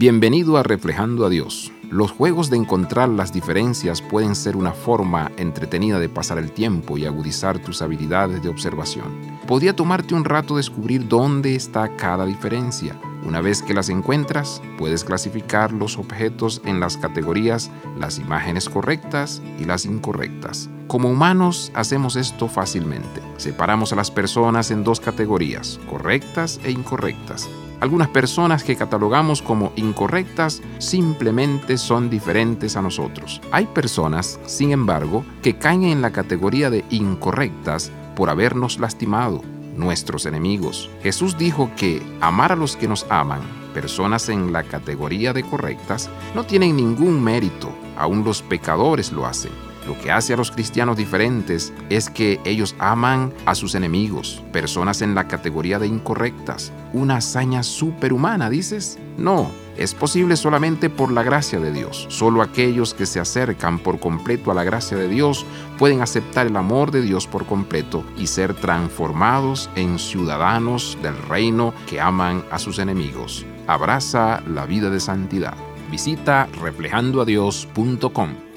Bienvenido a Reflejando a Dios. Los juegos de encontrar las diferencias pueden ser una forma entretenida de pasar el tiempo y agudizar tus habilidades de observación. Podría tomarte un rato descubrir dónde está cada diferencia. Una vez que las encuentras, puedes clasificar los objetos en las categorías las imágenes correctas y las incorrectas. Como humanos hacemos esto fácilmente. Separamos a las personas en dos categorías, correctas e incorrectas. Algunas personas que catalogamos como incorrectas simplemente son diferentes a nosotros. Hay personas, sin embargo, que caen en la categoría de incorrectas por habernos lastimado, nuestros enemigos. Jesús dijo que amar a los que nos aman, personas en la categoría de correctas, no tienen ningún mérito, aún los pecadores lo hacen. Lo que hace a los cristianos diferentes es que ellos aman a sus enemigos, personas en la categoría de incorrectas. ¿Una hazaña superhumana, dices? No, es posible solamente por la gracia de Dios. Solo aquellos que se acercan por completo a la gracia de Dios pueden aceptar el amor de Dios por completo y ser transformados en ciudadanos del reino que aman a sus enemigos. Abraza la vida de santidad. Visita reflejandoadios.com.